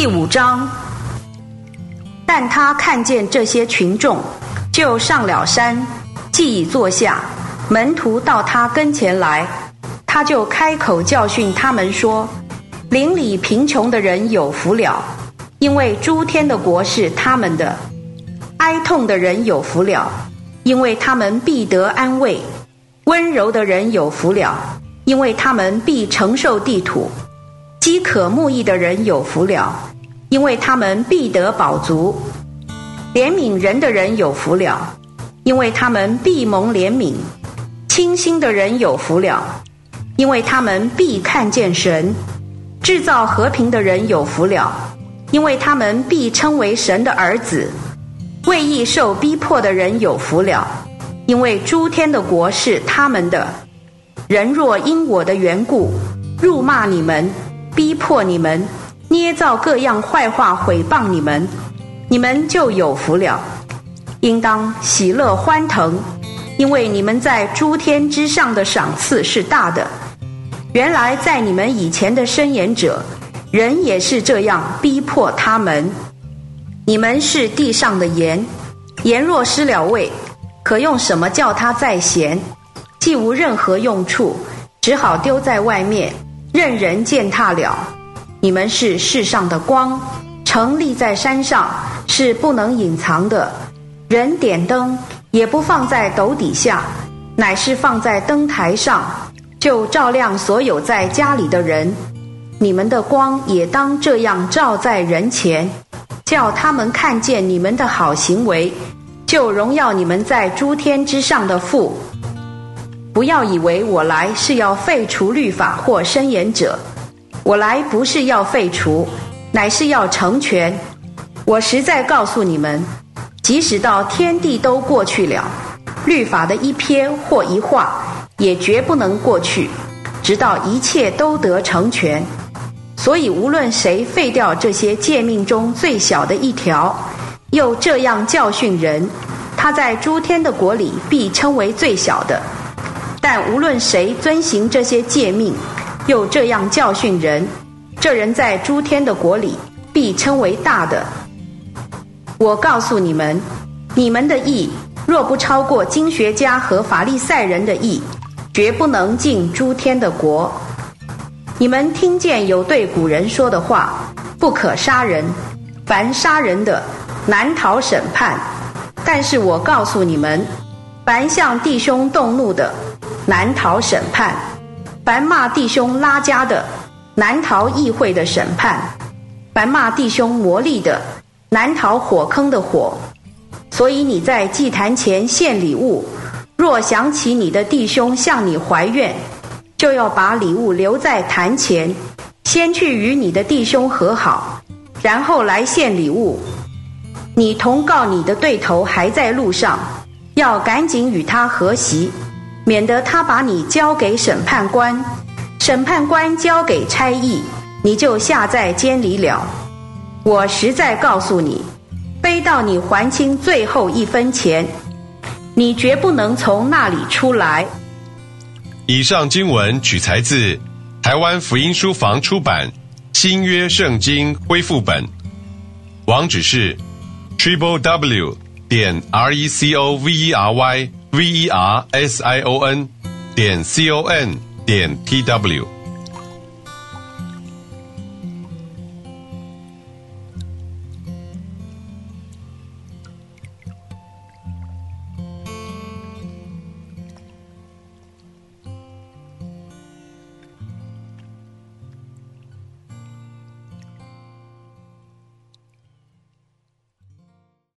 第五章，但他看见这些群众，就上了山，既已坐下，门徒到他跟前来，他就开口教训他们说：“邻里贫穷的人有福了，因为诸天的国是他们的；哀痛的人有福了，因为他们必得安慰；温柔的人有福了，因为他们必承受地土。”饥渴慕义的人有福了，因为他们必得饱足；怜悯人的人有福了，因为他们必蒙怜悯；清心的人有福了，因为他们必看见神；制造和平的人有福了，因为他们必称为神的儿子；为义受逼迫的人有福了，因为诸天的国是他们的。人若因我的缘故辱骂你们，逼迫你们，捏造各样坏话毁谤你们，你们就有福了。应当喜乐欢腾，因为你们在诸天之上的赏赐是大的。原来在你们以前的申言者，人也是这样逼迫他们。你们是地上的盐，盐若失了味，可用什么叫它再咸？既无任何用处，只好丢在外面。任人践踏了，你们是世上的光，城立在山上是不能隐藏的。人点灯也不放在斗底下，乃是放在灯台上，就照亮所有在家里的人。你们的光也当这样照在人前，叫他们看见你们的好行为，就荣耀你们在诸天之上的父。不要以为我来是要废除律法或申言者，我来不是要废除，乃是要成全。我实在告诉你们，即使到天地都过去了，律法的一篇或一画也绝不能过去，直到一切都得成全。所以无论谁废掉这些诫命中最小的一条，又这样教训人，他在诸天的国里必称为最小的。但无论谁遵行这些诫命，又这样教训人，这人在诸天的国里必称为大的。我告诉你们，你们的义若不超过经学家和法利赛人的义，绝不能进诸天的国。你们听见有对古人说的话：不可杀人，凡杀人的难逃审判。但是我告诉你们，凡向弟兄动怒的，难逃审判，凡骂弟兄拉家的，难逃议会的审判；凡骂弟兄魔力的，难逃火坑的火。所以你在祭坛前献礼物，若想起你的弟兄向你怀怨，就要把礼物留在坛前，先去与你的弟兄和好，然后来献礼物。你同告你的对头还在路上，要赶紧与他和席。免得他把你交给审判官，审判官交给差役，你就下在监里了。我实在告诉你，背到你还清最后一分钱，你绝不能从那里出来。以上经文取材自台湾福音书房出版《新约圣经恢复本》，网址是 triple w 点 r e c o v e r y。V e r s i o n 点 c o n 点 t w